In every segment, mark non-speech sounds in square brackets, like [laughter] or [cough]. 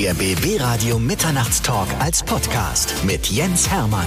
Der BB Radio Mitternachtstalk als Podcast mit Jens Hermann.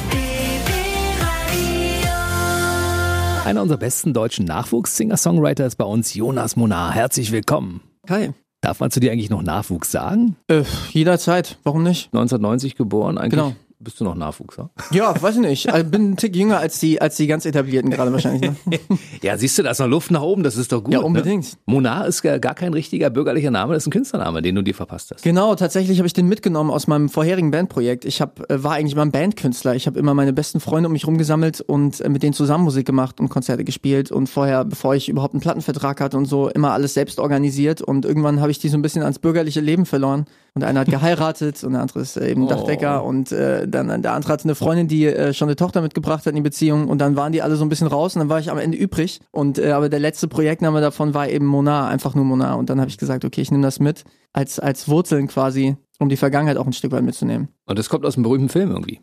Einer unserer besten deutschen Nachwuchs-Singer-Songwriter ist bei uns Jonas Monar. Herzlich willkommen. Hi. Darf man zu dir eigentlich noch Nachwuchs sagen? Äh, jederzeit, warum nicht? 1990 geboren, eigentlich Genau. Bist du noch Nachwuchser. [laughs] Ja, weiß ich nicht. Ich bin ein Tick jünger als die, als die ganz etablierten gerade wahrscheinlich. Ne? [laughs] Ja, siehst du, da ist noch Luft nach oben, das ist doch gut. Ja, unbedingt. Ne? Monar ist gar kein richtiger bürgerlicher Name, das ist ein Künstlername, den du dir verpasst hast. Genau, tatsächlich habe ich den mitgenommen aus meinem vorherigen Bandprojekt. Ich hab, äh, war eigentlich immer ein Bandkünstler. Ich habe immer meine besten Freunde um mich rumgesammelt und äh, mit denen zusammen Musik gemacht und Konzerte gespielt und vorher, bevor ich überhaupt einen Plattenvertrag hatte und so, immer alles selbst organisiert und irgendwann habe ich die so ein bisschen ans bürgerliche Leben verloren. Und einer hat geheiratet und der andere ist äh, eben Dachdecker. Und äh, dann der andere hatte eine Freundin, die äh, schon eine Tochter mitgebracht hat in die Beziehung. Und dann waren die alle so ein bisschen raus und dann war ich am Ende übrig. Und äh, aber der letzte Projektname davon war eben Monar, einfach nur Monar und dann habe ich gesagt, okay, ich nehme das mit. Als als Wurzeln quasi, um die Vergangenheit auch ein Stück weit mitzunehmen. Und das kommt aus einem berühmten Film irgendwie.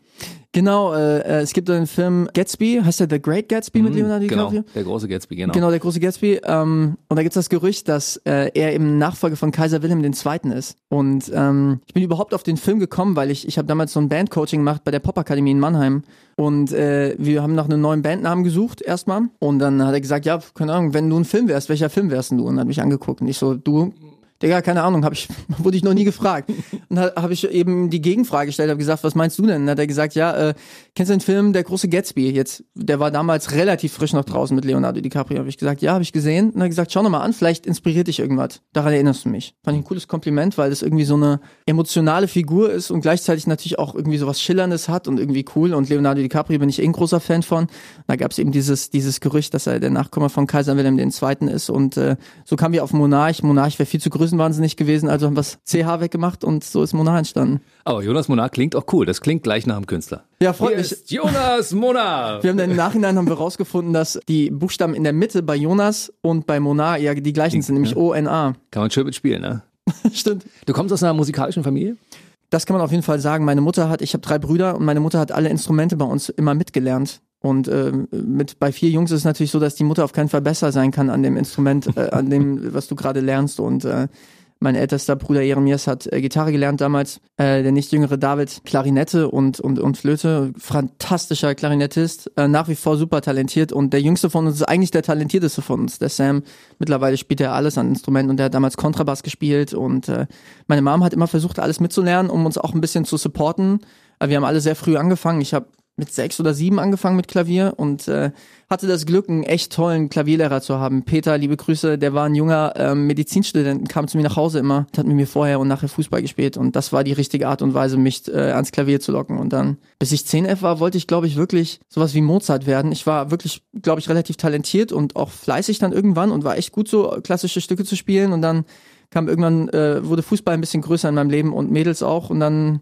Genau, äh, äh, es gibt einen Film Gatsby, heißt der The Great Gatsby mit Leonardo genau, DiCaprio? der große Gatsby, genau. Genau, der große Gatsby. Ähm, und da gibt's das Gerücht, dass äh, er eben Nachfolger von Kaiser Wilhelm II. ist. Und ähm, ich bin überhaupt auf den Film gekommen, weil ich, ich habe damals so ein Bandcoaching gemacht bei der Popakademie in Mannheim. Und äh, wir haben nach einem neuen Bandnamen gesucht erstmal. Und dann hat er gesagt, ja, keine Ahnung, wenn du ein Film wärst, welcher Film wärst denn du? Und hat mich angeguckt. Und ich so, du, Digga, keine Ahnung, hab ich, [laughs] wurde ich noch nie gefragt. Und da habe ich eben die Gegenfrage gestellt, habe gesagt, was meinst du denn? Dann hat er gesagt, ja, äh, kennst du den Film Der große Gatsby? Jetzt, der war damals relativ frisch noch draußen mit Leonardo DiCaprio. Habe ich gesagt, ja, habe ich gesehen. Und er hat gesagt, schau noch mal an, vielleicht inspiriert dich irgendwas. Daran erinnerst du mich. Fand ich ein cooles Kompliment, weil das irgendwie so eine emotionale Figur ist und gleichzeitig natürlich auch irgendwie so was Schillerndes hat und irgendwie cool. Und Leonardo DiCaprio bin ich eh ein großer Fan von. Da gab es eben dieses, dieses Gerücht, dass er der Nachkomme von Kaiser Wilhelm II. ist. Und äh, so kamen wir auf Monarch. Monarch wäre viel zu größenwahnsinnig gewesen, also haben wir das CH weggemacht und so ist Monarch entstanden. Aber Jonas Monar klingt auch cool, das klingt gleich nach einem Künstler. Ja, freut Hier mich. ist Jonas Monar. [laughs] Wir haben dann im Nachhinein haben wir rausgefunden, dass die Buchstaben in der Mitte bei Jonas und bei Monar ja die gleichen sind, nämlich O-N-A. Kann man schön mitspielen, ne? [laughs] Stimmt. Du kommst aus einer musikalischen Familie? Das kann man auf jeden Fall sagen. Meine Mutter hat, ich habe drei Brüder und meine Mutter hat alle Instrumente bei uns immer mitgelernt. Und ähm, mit bei vier Jungs ist es natürlich so, dass die Mutter auf keinen Fall besser sein kann an dem Instrument, äh, an dem, [laughs] was du gerade lernst. Und äh, mein ältester Bruder Jeremias hat äh, Gitarre gelernt damals, äh, der nicht jüngere David Klarinette und, und, und Flöte. Fantastischer Klarinettist, äh, nach wie vor super talentiert. Und der jüngste von uns ist eigentlich der talentierteste von uns, der Sam. Mittlerweile spielt er alles an Instrumenten und der hat damals Kontrabass gespielt. Und äh, meine Mom hat immer versucht, alles mitzulernen, um uns auch ein bisschen zu supporten. Äh, Wir haben alle sehr früh angefangen. Ich habe mit sechs oder sieben angefangen mit Klavier und äh, hatte das Glück, einen echt tollen Klavierlehrer zu haben. Peter, liebe Grüße, der war ein junger ähm, Medizinstudent, kam zu mir nach Hause immer, hat mit mir vorher und nachher Fußball gespielt und das war die richtige Art und Weise, mich äh, ans Klavier zu locken. Und dann, bis ich 10, 11 war, wollte ich, glaube ich, wirklich sowas wie Mozart werden. Ich war wirklich, glaube ich, relativ talentiert und auch fleißig dann irgendwann und war echt gut so, klassische Stücke zu spielen und dann kam irgendwann, äh, wurde Fußball ein bisschen größer in meinem Leben und Mädels auch und dann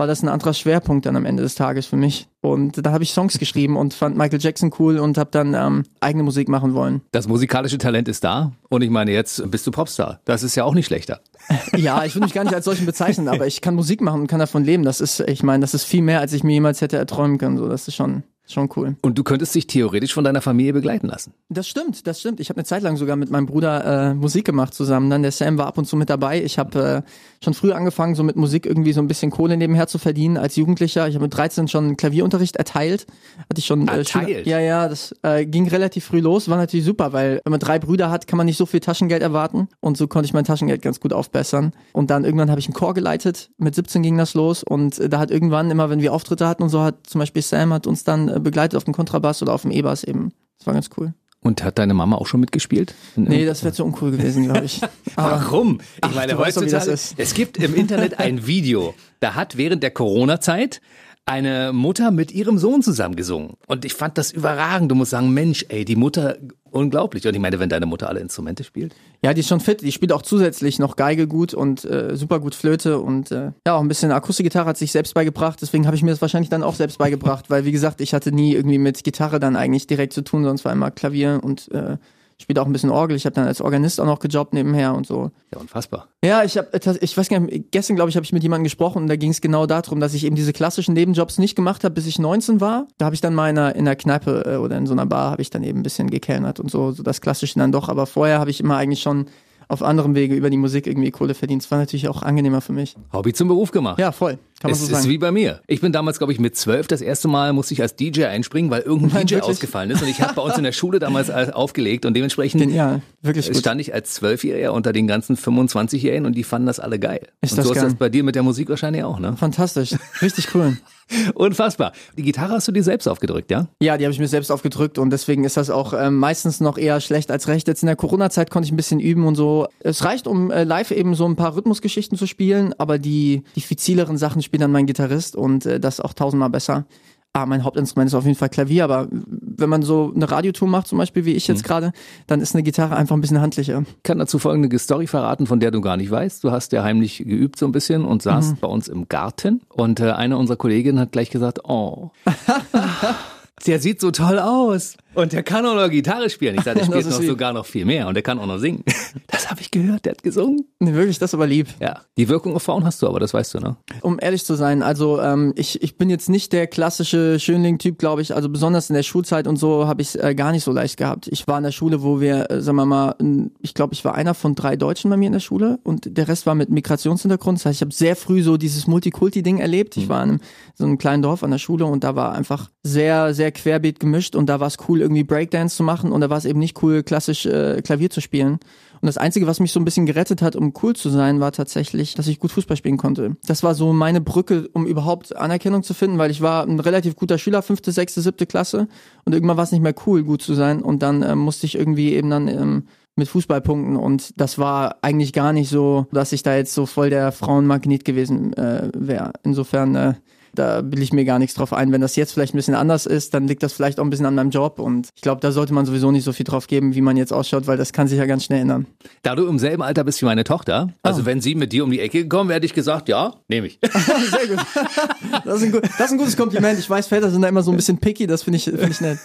war das ein anderer Schwerpunkt dann am Ende des Tages für mich. Und da habe ich Songs [laughs] geschrieben und fand Michael Jackson cool und habe dann ähm, eigene Musik machen wollen. Das musikalische Talent ist da und ich meine, jetzt bist du Popstar. Das ist ja auch nicht schlechter. [laughs] Ja, ich würde mich gar nicht als solchen bezeichnen, aber ich kann Musik machen und kann davon leben. Das ist, ich meine, das ist viel mehr, als ich mir jemals hätte erträumen können. So, das ist schon, schon cool. Und du könntest dich theoretisch von deiner Familie begleiten lassen. Das stimmt, das stimmt. Ich habe eine Zeit lang sogar mit meinem Bruder äh, Musik gemacht zusammen. Dann der Sam war ab und zu mit dabei. Ich habe äh, schon früh angefangen, so mit Musik irgendwie so ein bisschen Kohle nebenher zu verdienen als Jugendlicher. Ich habe mit 13 schon Klavierunterricht erteilt. Hatte ich schon äh, Schüler- Erteilt? Ja, ja, das äh, ging relativ früh los. War natürlich super, weil wenn man drei Brüder hat, kann man nicht so viel Taschengeld erwarten. Und so konnte ich mein Taschengeld ganz gut aufbessern. Und dann irgendwann habe ich einen Chor geleitet. Mit 17 ging das los. Und äh, da hat irgendwann immer, wenn wir Auftritte hatten und so, hat zum Beispiel Sam hat uns dann äh, begleitet auf dem Kontrabass oder auf dem E-Bass eben. Das war ganz cool. Und hat deine Mama auch schon mitgespielt? Nee, das wäre zu uncool gewesen, glaube ich. [laughs] Warum? Ich Ach, meine, du weißt doch, wie das ist. es gibt im Internet ein [laughs] Video, da hat während der Corona-Zeit eine Mutter mit ihrem Sohn zusammengesungen. Und ich fand das überragend. Du musst sagen, Mensch, ey, die Mutter, unglaublich. Und ich meine, wenn deine Mutter alle Instrumente spielt. ja, die ist schon fit. Die spielt auch zusätzlich noch Geige gut und äh, super gut Flöte und äh, ja, auch ein bisschen Akustikgitarre hat sich selbst beigebracht. Deswegen habe ich mir das wahrscheinlich dann auch selbst beigebracht, weil wie gesagt, ich hatte nie irgendwie mit Gitarre dann eigentlich direkt zu tun, sonst war immer Klavier und äh, spielt auch ein bisschen Orgel. Ich habe dann als Organist auch noch gejobbt nebenher und so. Ja, unfassbar. Ja, ich habe, ich weiß gar nicht, gestern glaube ich, habe ich mit jemandem gesprochen und da ging es genau darum, dass ich eben diese klassischen Nebenjobs nicht gemacht habe, bis ich 19 war. Da habe ich dann mal in einer, in einer Kneipe äh, oder in so einer Bar habe ich dann eben ein bisschen gekellnert und so, so das Klassische dann doch. Aber vorher habe ich immer eigentlich schon auf anderem Wege über die Musik irgendwie Kohle verdienst. War natürlich auch angenehmer für mich. Hobby zum Beruf gemacht. Ja, voll. Kann man es so ist sagen. wie bei mir. Ich bin damals, glaube ich, mit zwölf das erste Mal musste ich als DJ einspringen, weil irgendein Nein, DJ wirklich? ausgefallen ist. Und ich habe bei uns in der Schule damals [laughs] als- aufgelegt und dementsprechend Genial. Wirklich gut. stand ich als Zwölfjähriger unter den ganzen 25-Jährigen und die fanden das alle geil. Ist und das so ist geil. das bei dir mit der Musik wahrscheinlich auch, ne? Fantastisch. Richtig cool. [laughs] Unfassbar. Die Gitarre hast du dir selbst aufgedrückt, ja? Ja, die habe ich mir selbst aufgedrückt und deswegen ist das auch ähm, meistens noch eher schlecht als recht. Jetzt in der Corona-Zeit konnte ich ein bisschen üben und so. Es reicht, um äh, live eben so ein paar Rhythmusgeschichten zu spielen, aber die diffizileren Sachen spielt dann mein Gitarrist und äh, das auch tausendmal besser. Ah, mein Hauptinstrument ist auf jeden Fall Klavier, aber wenn man so eine Radiotour macht, zum Beispiel wie ich jetzt gerade, dann ist eine Gitarre einfach ein bisschen handlicher. Ich kann dazu folgende Story verraten, von der du gar nicht weißt. Du hast ja heimlich geübt so ein bisschen und saßt bei uns im Garten und äh, eine unserer Kolleginnen hat gleich gesagt, oh, [laughs] der sieht so toll aus und der kann auch noch Gitarre spielen. Ich sage, der [laughs] spielt noch sogar noch viel mehr und der kann auch noch singen. [laughs] Das habe ich gehört, der hat gesungen. Nee, wirklich, das ist aber lieb. Ja, die Wirkung auf Frauen hast du aber, das weißt du, ne? Um ehrlich zu sein, also ähm, ich, ich bin jetzt nicht der klassische Schönling-Typ, glaube ich. Also besonders in der Schulzeit und so habe ich äh, gar nicht so leicht gehabt. Ich war in der Schule, wo wir, äh, sagen wir mal, ich glaube, ich war einer von drei Deutschen bei mir in der Schule und der Rest war mit Migrationshintergrund. Das heißt, ich habe sehr früh so dieses Multikulti-Ding erlebt. Ich war in einem, so einem kleinen Dorf an der Schule und da war einfach sehr, sehr querbeet gemischt und da war es cool, irgendwie Breakdance zu machen und da war es eben nicht cool, klassisch äh, Klavier zu spielen. Und das Einzige, was mich so ein bisschen gerettet hat, um cool zu sein, war tatsächlich, dass ich gut Fußball spielen konnte. Das war so meine Brücke, um überhaupt Anerkennung zu finden, weil ich war ein relativ guter Schüler, fünfte, sechste, siebte Klasse und irgendwann war es nicht mehr cool, gut zu sein und dann ähm, musste ich irgendwie eben dann ähm, mit Fußball punkten und das war eigentlich gar nicht so, dass ich da jetzt so voll der Frauenmagnet gewesen äh, wäre. Insofern äh, da will ich mir gar nichts drauf ein. Wenn das jetzt vielleicht ein bisschen anders ist, dann liegt das vielleicht auch ein bisschen an meinem Job und ich glaube, da sollte man sowieso nicht so viel drauf geben, wie man jetzt ausschaut, weil das kann sich ja ganz schnell ändern. Da du im selben Alter bist wie meine Tochter, also wenn sie mit dir um die Ecke gekommen wäre, hätte ich gesagt, ja, nehme ich. [laughs] Sehr gut. Das ist, ein, das ist ein gutes Kompliment. Ich weiß, Väter sind da immer so ein bisschen picky, das finde ich, finde ich nett.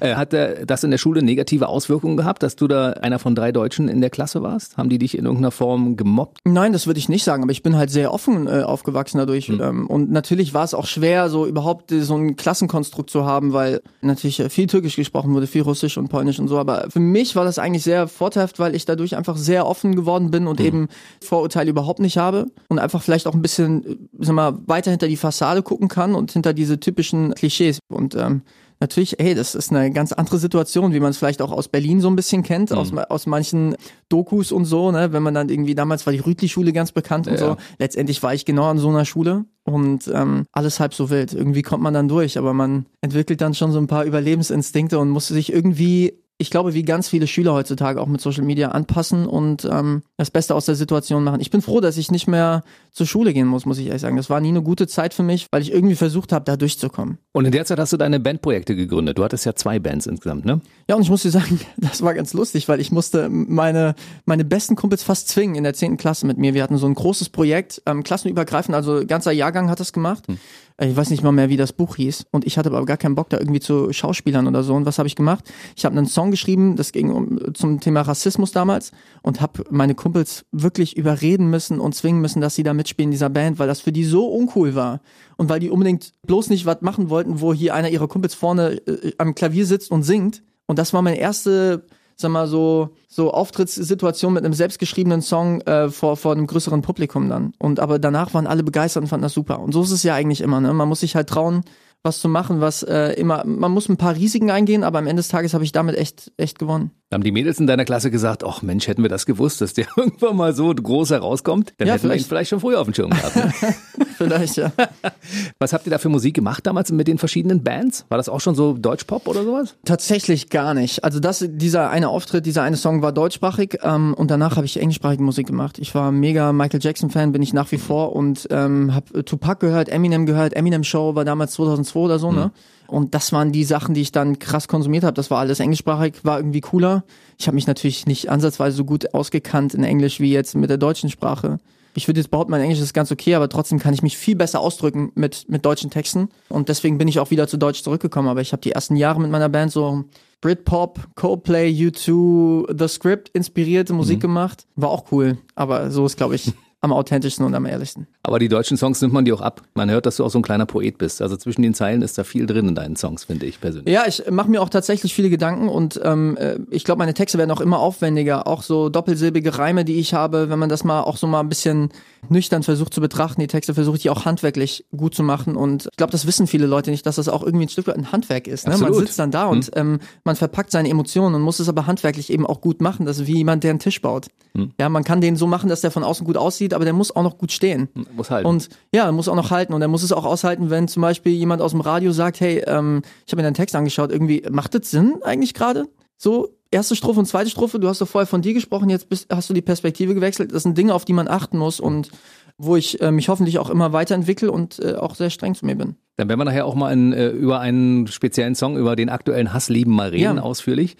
Äh, Hat äh, das in der Schule negative Auswirkungen gehabt, dass du da einer von drei Deutschen in der Klasse warst? Haben die dich in irgendeiner Form gemobbt? Nein, das würde ich nicht sagen, aber ich bin halt sehr offen äh, aufgewachsen dadurch. Ähm, und natürlich war es auch schwer, so überhaupt äh, so ein Klassenkonstrukt zu haben, weil natürlich äh, viel Türkisch gesprochen wurde, viel Russisch und Polnisch und so. Aber für mich war das eigentlich sehr vorteilhaft, weil ich dadurch einfach sehr offen geworden bin und eben Vorurteile überhaupt nicht habe und einfach vielleicht auch ein bisschen, äh, sag mal, weiter hinter die Fassade gucken kann und hinter diese typischen Klischees. Und ähm, Natürlich, ey, das ist eine ganz andere Situation, wie man es vielleicht auch aus Berlin so ein bisschen kennt, aus, aus manchen Dokus und so, ne? Wenn man dann irgendwie, damals war die Rütli-Schule ganz bekannt und Ja. so. Letztendlich war ich genau an so einer Schule und ähm, alles halb so wild. Irgendwie kommt man dann durch, aber man entwickelt dann schon so ein paar Überlebensinstinkte und muss sich irgendwie ich glaube, wie ganz viele Schüler heutzutage auch mit Social Media anpassen und ähm, das Beste aus der Situation machen. Ich bin froh, dass ich nicht mehr zur Schule gehen muss, muss ich ehrlich sagen. Das war nie eine gute Zeit für mich, weil ich irgendwie versucht habe, da durchzukommen. Und in der Zeit hast du deine Bandprojekte gegründet. Du hattest ja zwei Bands insgesamt, ne? Ja, und ich muss dir sagen, [laughs] das war ganz lustig, weil ich musste meine, meine besten Kumpels fast zwingen in der 10. Klasse mit mir. Wir hatten so ein großes Projekt, ähm, klassenübergreifend, also ganzer Jahrgang hat das gemacht. Äh, Ich weiß nicht mal mehr, wie das Buch hieß. Und ich hatte aber gar keinen Bock, da irgendwie zu Schauspielern oder so. Und was habe ich gemacht? Ich habe einen Song geschrieben, das ging um, zum Thema Rassismus damals und habe meine Kumpels wirklich überreden müssen und zwingen müssen, dass sie da mitspielen in dieser Band, weil das für die so uncool war. Und weil die unbedingt bloß nicht was machen wollten, wo hier einer ihrer Kumpels vorne äh, am Klavier sitzt und singt. Und das war meine erste, sag mal so, so Auftrittssituation mit einem selbstgeschriebenen Song äh, vor, vor einem größeren Publikum dann. Und aber danach waren alle begeistert und fanden das super. Und so ist es ja eigentlich immer, ne? Man muss sich halt trauen, was zu machen, was äh, immer, man muss ein paar Risiken eingehen, aber am Ende des Tages habe ich damit echt, echt gewonnen. Da haben die Mädels in deiner Klasse gesagt, ach Mensch, hätten wir das gewusst, dass der [laughs] irgendwann mal so groß herauskommt, dann Ja, hätten wir ihn vielleicht. vielleicht schon früher auf dem Schirm gehabt. Ne? [laughs] Vielleicht, ja. [laughs] Was habt ihr da für Musik gemacht damals mit den verschiedenen Bands? War das auch schon so Deutschpop oder sowas? Tatsächlich gar nicht. Also das, dieser eine Auftritt, dieser eine Song war deutschsprachig ähm, und danach habe ich englischsprachige Musik gemacht. Ich war mega Michael Jackson Fan, bin ich nach wie vor und ähm, habe Tupac gehört, Eminem gehört, Eminem Show war damals 2002 oder so, ne? Und das waren die Sachen, die ich dann krass konsumiert habe. Das war alles englischsprachig, war irgendwie cooler. Ich habe mich natürlich nicht ansatzweise so gut ausgekannt in Englisch wie jetzt mit der deutschen Sprache. Ich würde jetzt behaupten, mein Englisch ist ganz okay, aber trotzdem kann ich mich viel besser ausdrücken mit, mit deutschen Texten. Und deswegen bin ich auch wieder zu Deutsch zurückgekommen. Aber ich habe die ersten Jahre mit meiner Band so Britpop, Coldplay, U2, The Script inspirierte Musik gemacht. War auch cool. Aber so ist, glaube ich, am authentischsten und am ehrlichsten. Aber die deutschen Songs nimmt man dir auch ab. Man hört, dass du auch so ein kleiner Poet bist. Also zwischen den Zeilen ist da viel drin in deinen Songs, finde ich persönlich. Ja, ich mache mir auch tatsächlich viele Gedanken und ähm, äh, ich glaube, meine Texte werden auch immer aufwendiger. Auch so doppelsilbige Reime, die ich habe, wenn man das mal auch so mal ein bisschen nüchtern versucht zu betrachten, die Texte versuche ich auch handwerklich gut zu machen. Und ich glaube, das wissen viele Leute nicht, dass das auch irgendwie ein Stück weit ein Handwerk ist. Ne? Man sitzt dann da und hm. ähm, man verpackt seine Emotionen und muss es aber handwerklich eben auch gut machen. Das ist wie jemand, der einen Tisch baut. Hm. Ja, man kann den so machen, dass der von außen gut aussieht, aber der muss auch noch gut stehen. Muss halten. Und ja, muss auch noch halten. Und er muss es auch aushalten, wenn zum Beispiel jemand aus dem Radio sagt, hey, ähm, ich habe mir deinen Text angeschaut, irgendwie, macht das Sinn eigentlich gerade? So, erste Strophe und zweite Strophe, du hast doch vorher von dir gesprochen, jetzt bist, hast du die Perspektive gewechselt. Das sind Dinge, auf die man achten muss und wo ich äh, mich hoffentlich auch immer weiterentwickle und äh, auch sehr streng zu mir bin. Dann werden wir nachher auch mal in, äh, über einen speziellen Song, über den aktuellen Hasslieben mal reden, ja. ausführlich.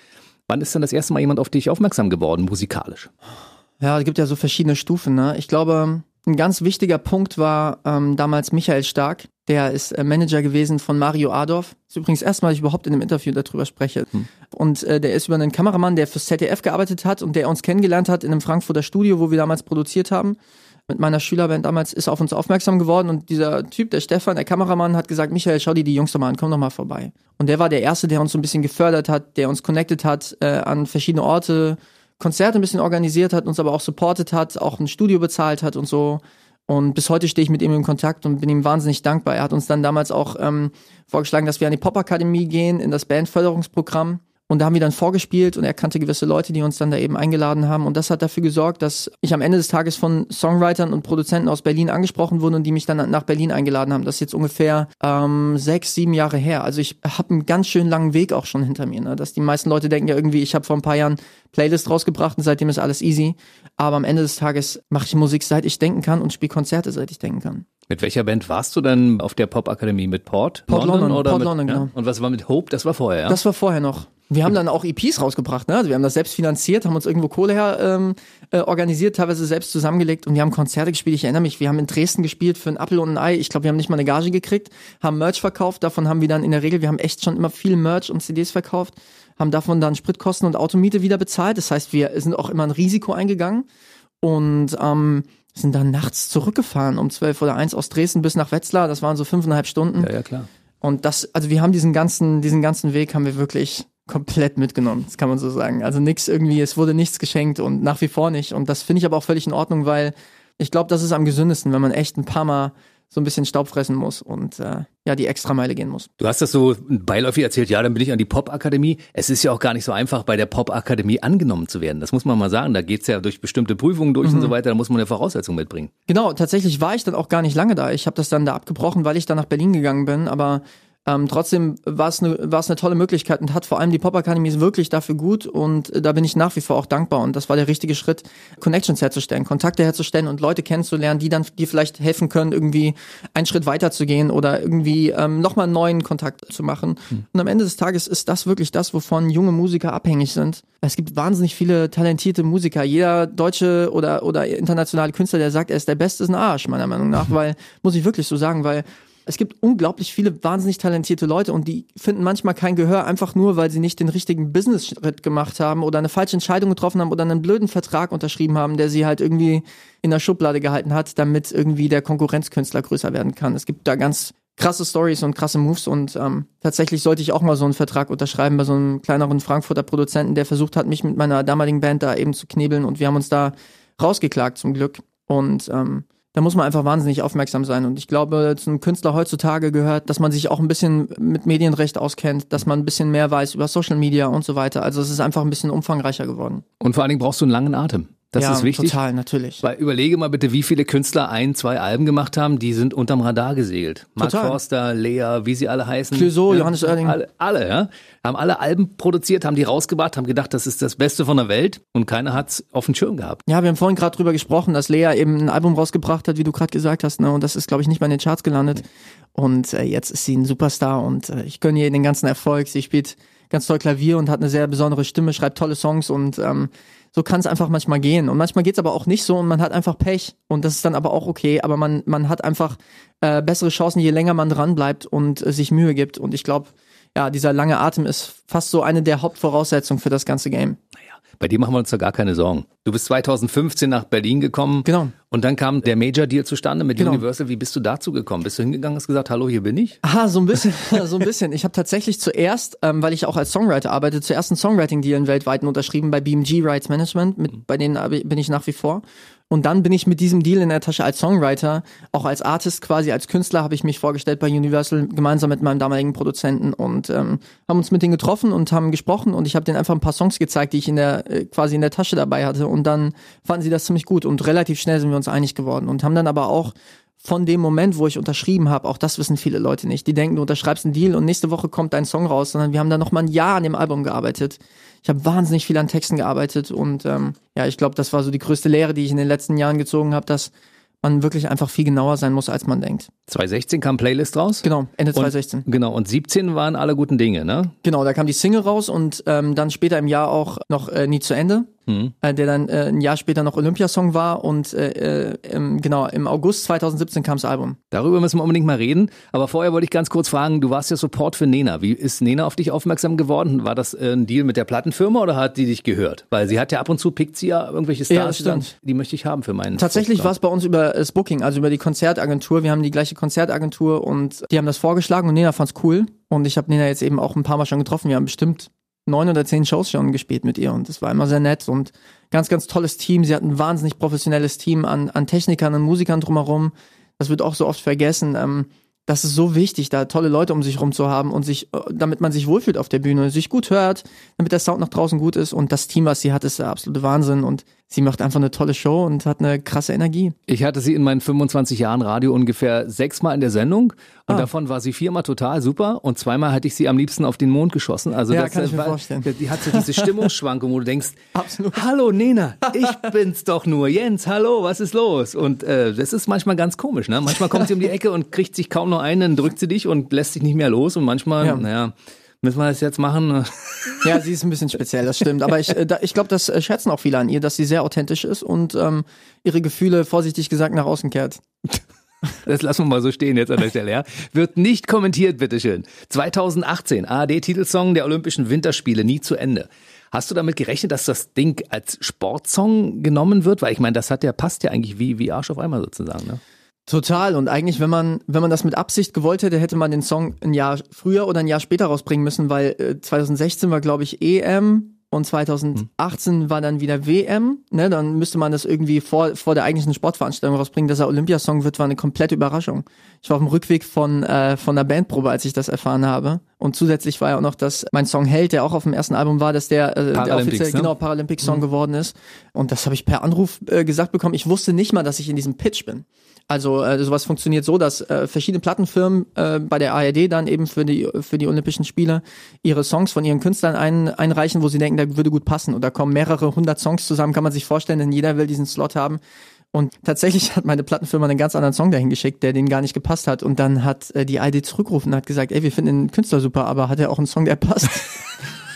Wann ist denn das erste Mal jemand auf dich aufmerksam geworden, musikalisch? Ja, es gibt ja so verschiedene Stufen. Ne? Ich glaube, ein ganz wichtiger Punkt war ähm, damals Michael Stark. Der ist äh, Manager gewesen von Mario Adorf. Das ist übrigens erstmal, ich überhaupt in einem Interview darüber spreche. Hm. Und äh, der ist über einen Kameramann, der fürs ZDF gearbeitet hat und der uns kennengelernt hat in einem Frankfurter Studio, wo wir damals produziert haben mit meiner Schülerband damals ist auf uns aufmerksam geworden und dieser Typ, der Stefan, der Kameramann, hat gesagt, Michael, schau dir die Jungs doch mal an, komm doch mal vorbei. Und der war der Erste, der uns so ein bisschen gefördert hat, der uns connected hat äh, an verschiedene Orte, Konzerte ein bisschen organisiert hat, uns aber auch supportet hat, auch ein Studio bezahlt hat und so. Und bis heute stehe ich mit ihm in Kontakt und bin ihm wahnsinnig dankbar. Er hat uns dann damals auch ähm, vorgeschlagen, dass wir an die Popakademie gehen, in das Bandförderungsprogramm. Und da haben wir dann vorgespielt und er kannte gewisse Leute, die uns dann da eben eingeladen haben. Und das hat dafür gesorgt, dass ich am Ende des Tages von Songwritern und Produzenten aus Berlin angesprochen wurde und die mich dann nach Berlin eingeladen haben. Das ist jetzt ungefähr ähm, sechs, sieben Jahre her. Also ich habe einen ganz schön langen Weg auch schon hinter mir. Ne? Dass die meisten Leute denken ja irgendwie, ich habe vor ein paar Jahren Playlist rausgebracht und seitdem ist alles easy. Aber am Ende des Tages mache ich Musik, seit ich denken kann und spiele Konzerte, seit ich denken kann. Mit welcher Band warst du dann auf der Popakademie? Mit Port? Port London, London oder Port mit, London, ja? genau. Und was war mit Hope? Das war vorher, ja? Das war vorher noch. Wir haben dann auch EPs rausgebracht, ne? Also wir haben das selbst finanziert, haben uns irgendwo Kohle her ähm, äh, organisiert, teilweise selbst zusammengelegt und wir haben Konzerte gespielt. Ich erinnere mich, wir haben in Dresden gespielt für ein Apfel und ein Ei. Ich glaube, wir haben nicht mal eine Gage gekriegt, haben Merch verkauft. Davon haben wir dann in der Regel, wir haben echt schon immer viel Merch und CDs verkauft, haben davon dann Spritkosten und Automiete wieder bezahlt. Das heißt, wir sind auch immer ein Risiko eingegangen und ähm, sind dann nachts zurückgefahren um zwölf oder eins aus Dresden bis nach Wetzlar. Das waren so fünfeinhalb Stunden. Ja, ja, klar. Und das, also wir haben diesen ganzen, diesen ganzen Weg haben wir wirklich komplett mitgenommen, das kann man so sagen. Also nichts irgendwie, es wurde nichts geschenkt und nach wie vor nicht. Und das finde ich aber auch völlig in Ordnung, weil ich glaube, das ist am gesündesten, wenn man echt ein paar Mal so ein bisschen Staub fressen muss und äh, ja, die Extrameile gehen muss. Du hast das so beiläufig erzählt, ja, dann bin ich an die Pop-Akademie. Es ist ja auch gar nicht so einfach, bei der Pop-Akademie angenommen zu werden. Das muss man mal sagen. Da geht's ja durch bestimmte Prüfungen durch mhm. und so weiter. Da muss man eine Voraussetzung mitbringen. Genau, tatsächlich war ich dann auch gar nicht lange da. Ich habe das dann da abgebrochen, weil ich dann nach Berlin gegangen bin. Aber ähm, trotzdem war es eine es eine tolle Möglichkeit und hat vor allem die Pop Academy wirklich dafür gut und äh, da bin ich nach wie vor auch dankbar und das war der richtige Schritt, Connections herzustellen, Kontakte herzustellen und Leute kennenzulernen, die dann dir vielleicht helfen können, irgendwie einen Schritt weiter zu gehen oder irgendwie ähm, nochmal einen neuen Kontakt zu machen. Mhm. Und am Ende des Tages ist das wirklich das, wovon junge Musiker abhängig sind. Es gibt wahnsinnig viele talentierte Musiker. Jeder deutsche oder oder internationale Künstler, der sagt, er ist der Beste, ist ein Arsch meiner Meinung nach, [laughs] weil muss ich wirklich so sagen, weil es gibt unglaublich viele wahnsinnig talentierte Leute und die finden manchmal kein Gehör einfach nur, weil sie nicht den richtigen Business-Schritt gemacht haben oder eine falsche Entscheidung getroffen haben oder einen blöden Vertrag unterschrieben haben, der sie halt irgendwie in der Schublade gehalten hat, damit irgendwie der Konkurrenzkünstler größer werden kann. Es gibt da ganz krasse Stories und krasse Moves und ähm, tatsächlich sollte ich auch mal so einen Vertrag unterschreiben bei so einem kleineren Frankfurter Produzenten, der versucht hat, mich mit meiner damaligen Band da eben zu knebeln und wir haben uns da rausgeklagt zum Glück und ähm, da muss man einfach wahnsinnig aufmerksam sein. Und ich glaube, zum Künstler heutzutage gehört, dass man sich auch ein bisschen mit Medienrecht auskennt, dass man ein bisschen mehr weiß über Social Media und so weiter. Also es ist einfach ein bisschen umfangreicher geworden. Und vor allen Dingen brauchst du einen langen Atem. Das ja, ist wichtig. total, natürlich. Weil überlege mal bitte, wie viele Künstler ein, zwei Alben gemacht haben, die sind unterm Radar gesegelt. Mark total. Forster, Lea, wie sie alle heißen. Clouseau, ja, Johannes Oerding. Alle, alle, ja. Haben alle Alben produziert, haben die rausgebracht, haben gedacht, das ist das Beste von der Welt und keiner hat's auf dem Schirm gehabt. Ja, wir haben vorhin gerade drüber gesprochen, dass Lea eben ein Album rausgebracht hat, wie du gerade gesagt hast, ne? Und das ist, glaube ich, nicht mal in den Charts gelandet. Und äh, jetzt ist sie ein Superstar und äh, ich gönne ihr den ganzen Erfolg. Sie spielt ganz toll Klavier und hat eine sehr besondere Stimme, schreibt tolle Songs und ähm, so kann es einfach manchmal gehen. Und manchmal geht's aber auch nicht so und man hat einfach Pech. Und das ist dann aber auch okay. Aber man, man hat einfach äh, bessere Chancen, je länger man dran bleibt und äh, sich Mühe gibt. Und ich glaube, ja, dieser lange Atem ist fast so eine der Hauptvoraussetzungen für das ganze Game. Bei dir machen wir uns da gar keine Sorgen. Du bist 2015 nach Berlin gekommen. Genau. Und dann kam der Major Deal zustande mit Genau. Universal. Wie bist du dazu gekommen? Bist du hingegangen und hast gesagt, hallo, hier bin ich? Aha, so ein bisschen, [laughs] so ein bisschen. Ich habe tatsächlich zuerst, ähm, weil ich auch als Songwriter arbeite, zuerst einen Songwriting-Deal in weltweiten unterschrieben bei BMG Rights Management, mit, bei denen bin ich nach wie vor. Und dann bin ich mit diesem Deal in der Tasche als Songwriter, auch als Artist quasi, als Künstler habe ich mich vorgestellt bei Universal gemeinsam mit meinem damaligen Produzenten und ähm, haben uns mit denen getroffen und haben gesprochen und ich habe denen einfach ein paar Songs gezeigt, die ich in der äh, quasi in der Tasche dabei hatte und dann fanden sie das ziemlich gut und relativ schnell sind wir uns einig geworden und haben dann aber auch von dem Moment, wo ich unterschrieben habe, auch das wissen viele Leute nicht. Die denken, du unterschreibst einen Deal und nächste Woche kommt dein Song raus, sondern wir haben da noch mal ein Jahr an dem Album gearbeitet. Ich habe wahnsinnig viel an Texten gearbeitet und ähm, ja, ich glaube, das war so die größte Lehre, die ich in den letzten Jahren gezogen habe, dass man wirklich einfach viel genauer sein muss, als man denkt. 2016 kam Playlist raus. Genau, Ende Und- 2016. Genau. Und 17 waren alle guten Dinge, ne? Genau, da kam die Single raus und ähm, dann später im Jahr auch noch äh, Nie zu Ende, Hm. äh, der dann äh, ein Jahr später noch Olympiasong war und äh, äh, im, genau, im August 2017 kam das Album. Darüber müssen wir unbedingt mal reden. Aber vorher wollte ich ganz kurz fragen, du warst ja Support für Nena. Wie ist Nena auf dich aufmerksam geworden? War das äh, ein Deal mit der Plattenfirma oder hat die dich gehört? Weil sie hat ja ab und zu pickt sie ja irgendwelche Ja, Stars, das die dann- stimmt. die möchte ich haben für meinen. Tatsächlich war es bei uns über das Booking, also über die Konzertagentur. Wir haben die gleiche Konzertagentur und die haben das vorgeschlagen und Nena fand's cool. Und ich habe Nena jetzt eben auch ein paar Mal schon getroffen. Wir haben bestimmt neun oder zehn Shows schon gespielt mit ihr und das war immer sehr nett und ganz, ganz tolles Team. Sie hat ein wahnsinnig professionelles Team an, an Technikern und Musikern drumherum. Das wird auch so oft vergessen. Ähm, das ist so wichtig, da tolle Leute um sich rum zu haben und sich, äh, damit man sich wohlfühlt auf der Bühne, sich gut hört, damit der Sound nach draußen gut ist und das Team, was sie hat, ist der absolute Wahnsinn und sie macht einfach eine tolle Show und hat eine krasse Energie. Ich hatte sie in meinen 25 Jahren Radio ungefähr sechsmal in der Sendung und Ah. davon war sie viermal total super und zweimal hatte ich sie am liebsten auf den Mond geschossen. Also Ja, das, kann ich mir war- vorstellen. Die hat so diese Stimmungsschwankung, wo du denkst, [laughs] Absolut. hallo Nena, ich bin's doch nur, Jens, hallo, was ist los? Und äh, das ist manchmal ganz komisch, ne? Manchmal kommt sie um die Ecke und kriegt sich kaum noch ein, dann drückt sie dich und lässt sich nicht mehr los und manchmal, Ja. naja, müssen wir das jetzt machen? Ja, sie ist ein bisschen speziell, das stimmt. Aber ich, äh, da, ich glaube, das äh, schätzen auch viele an ihr, dass sie sehr authentisch ist und ähm, ihre Gefühle, vorsichtig gesagt, nach außen kehrt. Das lassen wir mal so stehen jetzt an der Stelle, ja. Wird nicht kommentiert, bitteschön. 2018, ARD-Titelsong der Olympischen Winterspiele, nie zu Ende. Hast du damit gerechnet, dass das Ding als Sportsong genommen wird? Weil ich meine, das hat ja, passt ja eigentlich wie, wie Arsch auf einmal sozusagen, ne? Total. Und eigentlich, wenn man, wenn man das mit Absicht gewollt hätte, hätte man den Song ein Jahr früher oder ein Jahr später rausbringen müssen, weil äh, 2016 war, glaube ich, EM und 2018 war dann wieder WM. Ne, dann müsste man das irgendwie vor, vor der eigentlichen Sportveranstaltung rausbringen. Dass er Olympiasong wird, war eine komplette Überraschung. Ich war auf dem Rückweg von, äh, von der Bandprobe, als ich das erfahren habe. Und zusätzlich war ja auch noch, dass mein Song Held, der auch auf dem ersten Album war, dass der, äh, der offiziell, ne? genau, Paralympics-Song geworden ist. Und das habe ich per Anruf äh, gesagt bekommen. Ich wusste nicht mal, dass ich in diesem Pitch bin. Also äh, sowas funktioniert so, dass äh, verschiedene Plattenfirmen äh, bei der ARD dann eben für die für die Olympischen Spiele ihre Songs von ihren Künstlern ein, einreichen, wo sie denken, da würde gut passen. Und da kommen mehrere hundert Songs zusammen, kann man sich vorstellen, denn jeder will diesen Slot haben. Und tatsächlich hat meine Plattenfirma einen ganz anderen Song dahin geschickt, der denen gar nicht gepasst hat. Und dann hat äh, die ARD zurückgerufen und hat gesagt, ey, wir finden den Künstler super, aber hat er auch einen Song, der passt?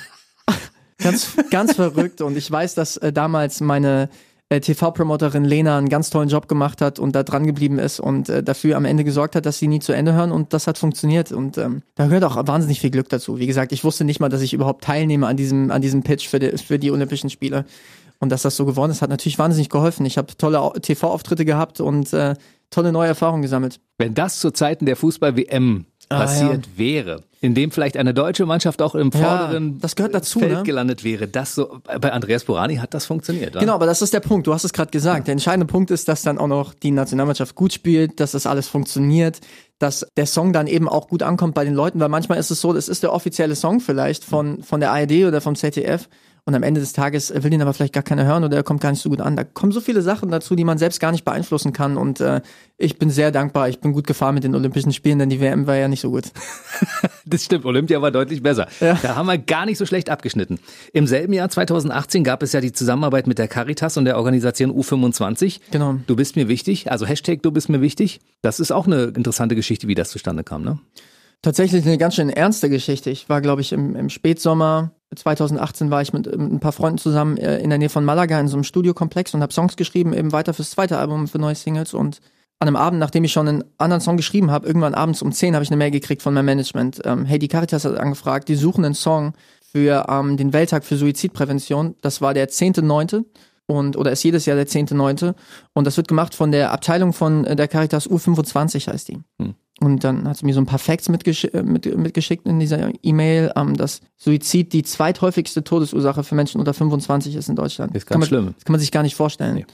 [laughs] ganz, ganz verrückt. Und ich weiß, dass äh, damals meine äh, TV-Promoterin Lena einen ganz tollen Job gemacht hat und da dran geblieben ist und äh, dafür am Ende gesorgt hat, dass sie nie zu Ende hören und das hat funktioniert und ähm, da gehört auch wahnsinnig viel Glück dazu. Wie gesagt, ich wusste nicht mal, dass ich überhaupt teilnehme an diesem an diesem Pitch für die, für die Olympischen Spiele und dass das so geworden ist, hat natürlich wahnsinnig geholfen. Ich habe tolle Au- TV-Auftritte gehabt und äh, tolle neue Erfahrungen gesammelt. Wenn das zu Zeiten der Fußball-WM Ah, passiert wäre, in dem vielleicht eine deutsche Mannschaft auch im Ja, vorderen das gehört dazu, Feld ne? gelandet wäre, das so, bei Andreas Borani hat das funktioniert. wa? Genau, aber das ist der Punkt. Du hast es gerade gesagt. Der entscheidende Punkt ist, dass dann auch noch die Nationalmannschaft gut spielt, dass das alles funktioniert, dass der Song dann eben auch gut ankommt bei den Leuten, weil manchmal ist es so, es ist der offizielle Song vielleicht von, von der ARD oder vom ZDF und am Ende des Tages will den aber vielleicht gar keiner hören oder er kommt gar nicht so gut an. Da kommen so viele Sachen dazu, die man selbst gar nicht beeinflussen kann und äh, ich bin sehr dankbar. Ich bin gut gefahren mit den Olympischen Spielen, denn die WM war ja nicht so gut. [laughs] Das stimmt, Olympia war deutlich besser. Ja. Da haben wir gar nicht so schlecht abgeschnitten. Im selben Jahr 2018 gab es ja die Zusammenarbeit mit der Caritas und der Organisation U25. Genau. Du bist mir wichtig, also Hashtag du bist mir wichtig. Das ist auch eine interessante Geschichte, wie das zustande kam, ne? Tatsächlich eine ganz schön ernste Geschichte. Ich war, glaube ich, im, im Spätsommer 2018 war ich mit, mit ein paar Freunden zusammen äh, in der Nähe von Malaga in so einem Studiokomplex und habe Songs geschrieben, eben weiter fürs zweite Album, für neue Singles. Und an einem Abend, nachdem ich schon einen anderen Song geschrieben habe, irgendwann abends um 10 habe ich eine Mail gekriegt von meinem Management. Ähm, hey, die Caritas hat angefragt, die suchen einen Song für ähm, den Welttag für Suizidprävention. Das war der 10.9. und oder ist jedes Jahr der 10.9. Und das wird gemacht von der Abteilung von äh, der Caritas U25 heißt die. Hm. Und dann hat sie mir so ein paar Facts mitgesch äh, mit, mitgeschickt in dieser E-Mail, ähm, dass Suizid die zweithäufigste Todesursache für Menschen unter 25 ist in Deutschland. Ist ganz kann man, schlimm. Das kann man sich gar nicht vorstellen. Nee.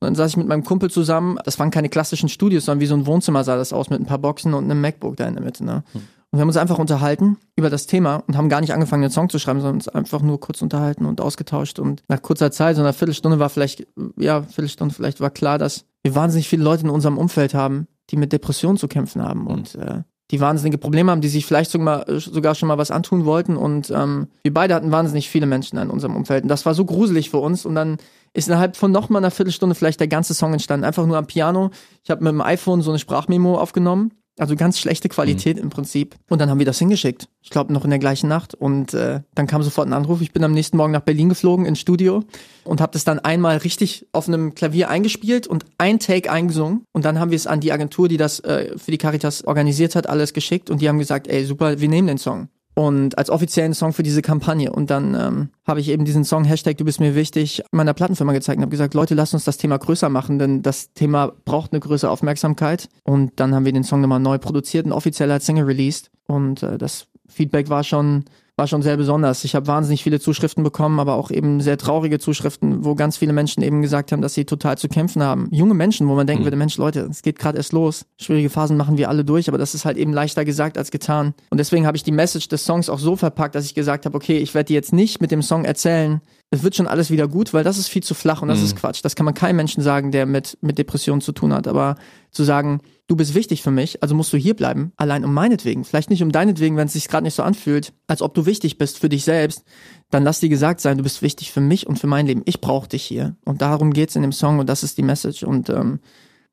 Und dann saß ich mit meinem Kumpel zusammen, das waren keine klassischen Studios, sondern wie so ein Wohnzimmer sah das aus mit ein paar Boxen und einem MacBook da in der Mitte. Ne? Hm. Und wir haben uns einfach unterhalten über das Thema und haben gar nicht angefangen, den Song zu schreiben, sondern uns einfach nur kurz unterhalten und ausgetauscht. Und nach kurzer Zeit, so einer Viertelstunde war vielleicht, ja, Viertelstunde vielleicht war klar, dass wir wahnsinnig viele Leute in unserem Umfeld haben, die mit Depressionen zu kämpfen haben und äh, die wahnsinnige Probleme haben, die sich vielleicht sogar, sogar schon mal was antun wollten. Und ähm, wir beide hatten wahnsinnig viele Menschen in unserem Umfeld. Und das war so gruselig für uns. Und dann ist innerhalb von noch mal einer Viertelstunde vielleicht der ganze Song entstanden. Einfach nur am Piano. Ich habe mit dem iPhone so eine Sprachmemo aufgenommen also ganz schlechte Qualität mhm. im Prinzip. Und dann haben wir das hingeschickt. Ich glaube noch in der gleichen Nacht. Und äh, dann kam sofort ein Anruf. Ich bin am nächsten Morgen nach Berlin geflogen ins Studio und habe das dann einmal richtig auf einem Klavier eingespielt und ein Take eingesungen. Und dann haben wir es an die Agentur, die das äh, für die Caritas organisiert hat, alles geschickt. Und die haben gesagt, ey super, wir nehmen den Song und als offiziellen Song für diese Kampagne. Und dann ähm, habe ich eben diesen Song Hashtag Du bist mir wichtig meiner Plattenfirma gezeigt und habe gesagt, Leute, lasst uns das Thema größer machen, denn das Thema braucht eine größere Aufmerksamkeit. Und dann haben wir den Song nochmal neu produziert und offiziell als Single released. Und äh, das Feedback war schon war schon sehr besonders. Ich habe wahnsinnig viele Zuschriften bekommen, aber auch eben sehr traurige Zuschriften, wo ganz viele Menschen eben gesagt haben, dass sie total zu kämpfen haben. Junge Menschen, wo man denken mhm. würde, Mensch, Leute, es geht gerade erst los. Schwierige Phasen machen wir alle durch, aber das ist halt eben leichter gesagt als getan. Und deswegen habe ich die Message des Songs auch so verpackt, dass ich gesagt habe, okay, ich werde dir jetzt nicht mit dem Song erzählen, es wird schon alles wieder gut, weil das ist viel zu flach und das mhm. ist Quatsch. Das kann man keinem Menschen sagen, der mit, mit Depressionen zu tun hat. Aber zu sagen, du bist wichtig für mich, also musst du hier bleiben, allein um meinetwegen, vielleicht nicht um deinetwegen, wenn es sich gerade nicht so anfühlt, als ob du wichtig bist für dich selbst, dann lass dir gesagt sein, du bist wichtig für mich und für mein Leben. Ich brauche dich hier. Und darum geht's in dem Song und das ist die Message. Und ähm,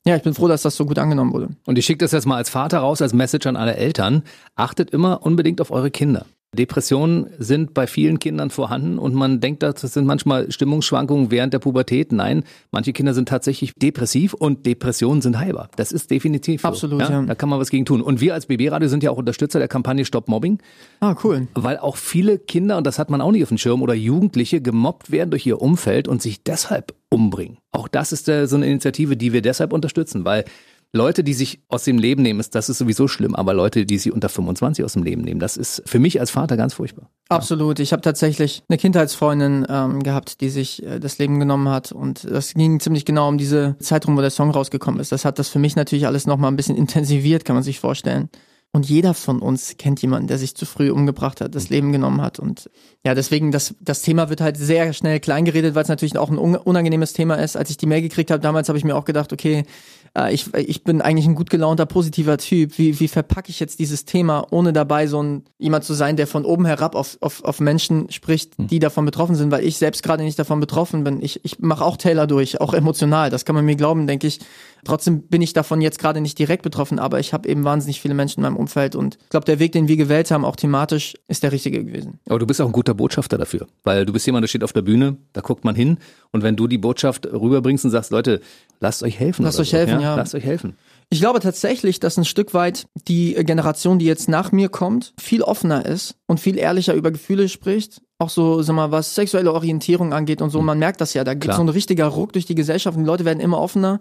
ja, ich bin froh, dass das so gut angenommen wurde. Und ich schicke das jetzt mal als Vater raus, als Message an alle Eltern. Achtet immer unbedingt auf eure Kinder. Depressionen sind bei vielen Kindern vorhanden und man denkt, das sind manchmal Stimmungsschwankungen während der Pubertät. Nein, manche Kinder sind tatsächlich depressiv und Depressionen sind heilbar. Das ist definitiv so. Absolut, ja? ja. Da kann man was gegen tun. Und wir als BB-Radio sind ja auch Unterstützer der Kampagne Stop Mobbing. Ah, cool. Weil auch viele Kinder, und das hat man auch nicht auf dem Schirm, oder Jugendliche gemobbt werden durch ihr Umfeld und sich deshalb umbringen. Auch das ist äh, so eine Initiative, die wir deshalb unterstützen, weil Leute, die sich aus dem Leben nehmen, ist, das ist sowieso schlimm, aber Leute, die sie unter 25 aus dem Leben nehmen, das ist für mich als Vater ganz furchtbar. Absolut. Ich habe tatsächlich eine Kindheitsfreundin ähm, gehabt, die sich äh, das Leben genommen hat und das ging ziemlich genau um diese Zeitraum, wo der Song rausgekommen ist. Das hat das für mich natürlich alles nochmal ein bisschen [laughs] intensiviert, kann man sich vorstellen. Und jeder von uns kennt jemanden, der sich zu früh umgebracht hat, das Leben genommen hat. Und ja, deswegen, das, das Thema wird halt sehr schnell kleingeredet, weil es natürlich auch ein unangenehmes Thema ist. Als ich die Mail gekriegt habe, damals habe ich mir auch gedacht, okay, äh, ich, ich bin eigentlich ein gut gelaunter, positiver Typ. Wie, wie verpacke ich jetzt dieses Thema, ohne dabei so ein jemand zu sein, der von oben herab auf, auf, auf Menschen spricht, hm. die davon betroffen sind, weil ich selbst gerade nicht davon betroffen bin. Ich, ich mache auch Taylor durch, auch emotional. Das kann man mir glauben, denke ich. Trotzdem bin ich davon jetzt gerade nicht direkt betroffen, aber ich habe eben wahnsinnig viele Menschen in meinem Umfeld und ich glaube, der Weg, den wir gewählt haben, auch thematisch, ist der richtige gewesen. Aber du bist auch ein guter Botschafter dafür, weil du bist jemand, der steht auf der Bühne, da guckt man hin und wenn du die Botschaft rüberbringst und sagst, Leute, lasst euch helfen. Lasst euch so, helfen, ja? ja. Lasst euch helfen. Ich glaube tatsächlich, dass ein Stück weit die Generation, die jetzt nach mir kommt, viel offener ist und viel ehrlicher über Gefühle spricht. Auch so, sag mal, was sexuelle Orientierung angeht und so. Hm. Man merkt das ja. Da gibt es so ein richtiger Ruck durch die Gesellschaft und die Leute werden immer offener.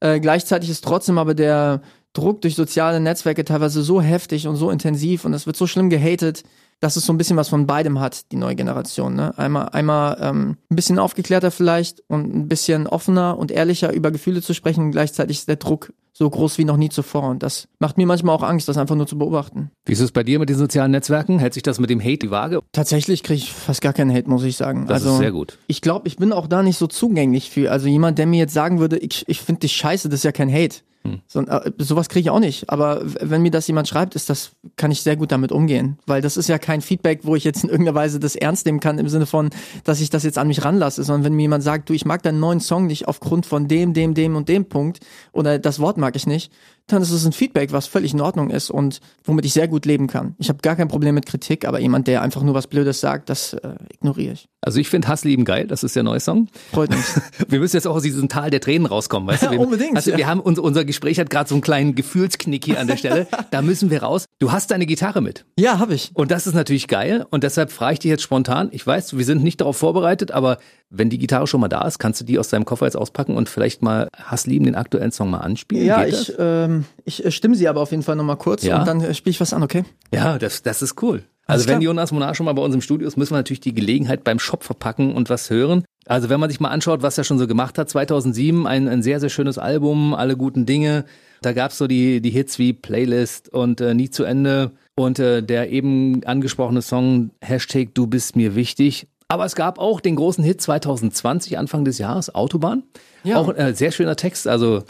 Äh, gleichzeitig ist trotzdem aber der Druck durch soziale Netzwerke teilweise so heftig und so intensiv und es wird so schlimm gehatet, dass es so ein bisschen was von beidem hat, die neue Generation. Ne? Einmal, einmal ähm, ein bisschen aufgeklärter vielleicht und ein bisschen offener und ehrlicher über Gefühle zu sprechen und gleichzeitig ist der Druck so groß wie noch nie zuvor. Und das macht mir manchmal auch Angst, das einfach nur zu beobachten. Wie ist es bei dir mit den sozialen Netzwerken? Hält sich das mit dem Hate die Waage? Tatsächlich kriege ich fast gar keinen Hate, muss ich sagen. Das also, ist sehr gut. Ich glaube, ich bin auch da nicht so zugänglich für. Also jemand, der mir jetzt sagen würde, ich, ich finde dich scheiße, das ist ja kein Hate. Hm. So, äh, sowas kriege ich auch nicht. Aber wenn mir das jemand schreibt, ist das, kann ich sehr gut damit umgehen. Weil das ist ja kein Feedback, wo ich jetzt in irgendeiner Weise das ernst nehmen kann, im Sinne von, dass ich das jetzt an mich ranlasse, sondern wenn mir jemand sagt, du, ich mag deinen neuen Song nicht aufgrund von dem, dem, dem und dem Punkt oder das Wort mag ich nicht, dann ist es ein Feedback, was völlig in Ordnung ist und womit ich sehr gut leben kann. Ich habe gar kein Problem mit Kritik, aber jemand, der einfach nur was Blödes sagt, das äh, ignoriere ich. Also ich finde Hasslieben geil, das ist der neue Song. Freut mich. [laughs] Wir müssen jetzt auch aus diesem Tal der Tränen rauskommen, weißt du? Wir, unbedingt. Also ja. wir haben unser, unser Gespräch hat gerade so einen kleinen Gefühlsknick hier an der Stelle. [laughs] Da müssen wir raus. Du hast deine Gitarre mit. Ja, habe ich. Und das ist natürlich geil. Und deshalb frage ich dich jetzt spontan. Ich weiß, wir sind nicht darauf vorbereitet, aber wenn die Gitarre schon mal da ist, kannst du die aus deinem Koffer jetzt auspacken und vielleicht mal Hasslieben den aktuellen Song mal anspielen? Ja, Geht ich, ähm, ich äh, stimme sie aber auf jeden Fall nochmal kurz Ja? und dann äh, spiele ich was an, okay? Ja, das, das ist cool. Alles Also wenn klar. Jonas Monar schon mal bei uns im Studio ist, müssen wir natürlich die Gelegenheit beim Shop verpacken und was hören. Also wenn man sich mal anschaut, was er schon so gemacht hat, 2007 ein, ein sehr, sehr schönes Album, alle guten Dinge. Da gab's so die, die Hits wie Playlist und äh, Nie zu Ende und äh, der eben angesprochene Song Hashtag Du bist mir wichtig. Aber es gab auch den großen Hit 2020, Anfang des Jahres, Autobahn. Ja. Auch ein äh, sehr schöner Text. Also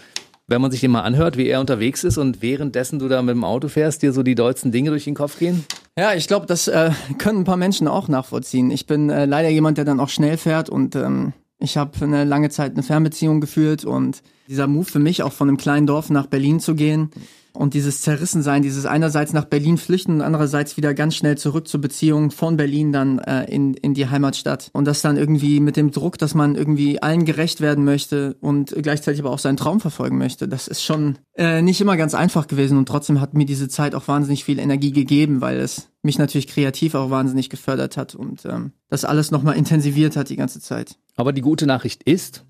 wenn man sich den mal anhört, wie er unterwegs ist und währenddessen du da mit dem Auto fährst, dir so die dollsten Dinge durch den Kopf gehen. Ja, ich glaube, das äh, können ein paar Menschen auch nachvollziehen. Ich bin äh, leider jemand, der dann auch schnell fährt und ähm, ich habe eine lange Zeit eine Fernbeziehung geführt und dieser Move für mich auch von einem kleinen Dorf nach Berlin zu gehen und dieses Zerrissensein, dieses einerseits nach Berlin flüchten und andererseits wieder ganz schnell zurück zur Beziehung von Berlin dann äh, in, in die Heimatstadt und das dann irgendwie mit dem Druck, dass man irgendwie allen gerecht werden möchte und gleichzeitig aber auch seinen Traum verfolgen möchte, das ist schon äh, nicht immer ganz einfach gewesen und trotzdem hat mir diese Zeit auch wahnsinnig viel Energie gegeben, weil es mich natürlich kreativ auch wahnsinnig gefördert hat und ähm, das alles nochmal intensiviert hat die ganze Zeit. Aber die gute Nachricht ist,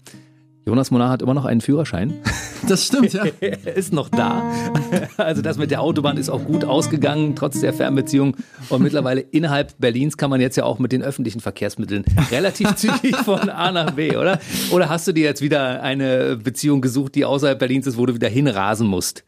Jonas Monar hat immer noch einen Führerschein. [laughs] Das stimmt, ja. Er [laughs] ist noch da. Also das mit der Autobahn ist auch gut ausgegangen, trotz der Fernbeziehung. Und mittlerweile innerhalb Berlins kann man jetzt ja auch mit den öffentlichen Verkehrsmitteln relativ [laughs] zügig von A nach B, oder? Oder hast du dir jetzt wieder eine Beziehung gesucht, die außerhalb Berlins ist, wo du wieder hinrasen musst?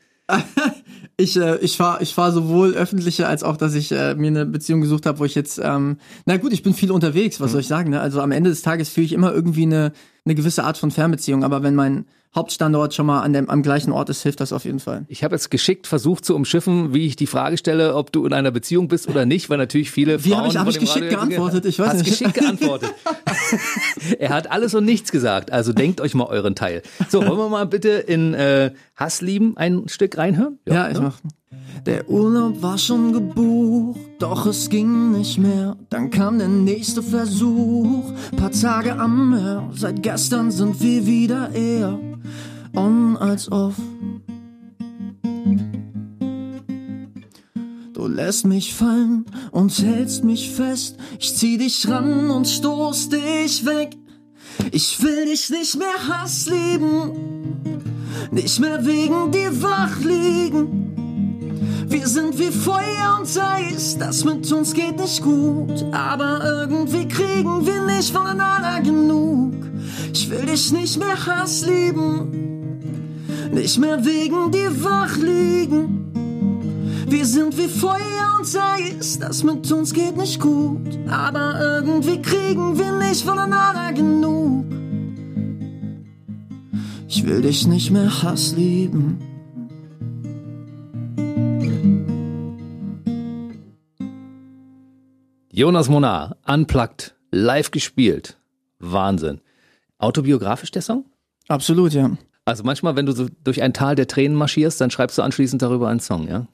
Ich, äh, ich fahre ich fahr sowohl öffentliche als auch, dass ich äh, mir eine Beziehung gesucht habe, wo ich jetzt, ähm, na gut, ich bin viel unterwegs, was soll ich sagen, ne? Also am Ende des Tages fühle ich immer irgendwie eine, eine gewisse Art von Fernbeziehung, aber wenn mein Hauptstandort schon mal an dem, am gleichen Ort ist, hilft das auf jeden Fall. Ich habe jetzt geschickt versucht zu umschiffen, wie ich die Frage stelle, ob du in einer Beziehung bist oder nicht, weil natürlich viele Wie Frauen hab ich- hab ich geschickt Radio- geantwortet? Ich weiß Hast nicht. geschickt geantwortet. [laughs] er hat alles und nichts gesagt, also denkt euch mal euren Teil. So, wollen wir mal bitte in äh, Hasslieben ein Stück reinhören? Ja, ich mach. Der Urlaub war schon gebucht, doch es ging nicht mehr. Dann kam der nächste Versuch, paar Tage am Meer. Seit gestern sind wir wieder eher on als off. Du lässt mich fallen und hältst mich fest. Ich zieh dich ran und stoß dich weg. Ich will dich nicht mehr Hass lieben. Nicht mehr wegen dir wach liegen. Wir sind wie Feuer und Eis, das mit uns geht nicht gut. Aber irgendwie kriegen wir nicht voneinander genug. Ich will dich nicht mehr Hass lieben. Nicht mehr wegen dir wach liegen. Wir sind wie Feuer und Eis, das mit uns geht nicht gut. Aber irgendwie kriegen wir nicht voneinander genug. Ich will dich nicht mehr Hass lieben. Jonas Monar, unplugged, live gespielt. Wahnsinn. Autobiografisch der Song? Absolut, ja. Also manchmal, wenn du so durch ein Tal der Tränen marschierst, dann schreibst du anschließend darüber einen Song, ja?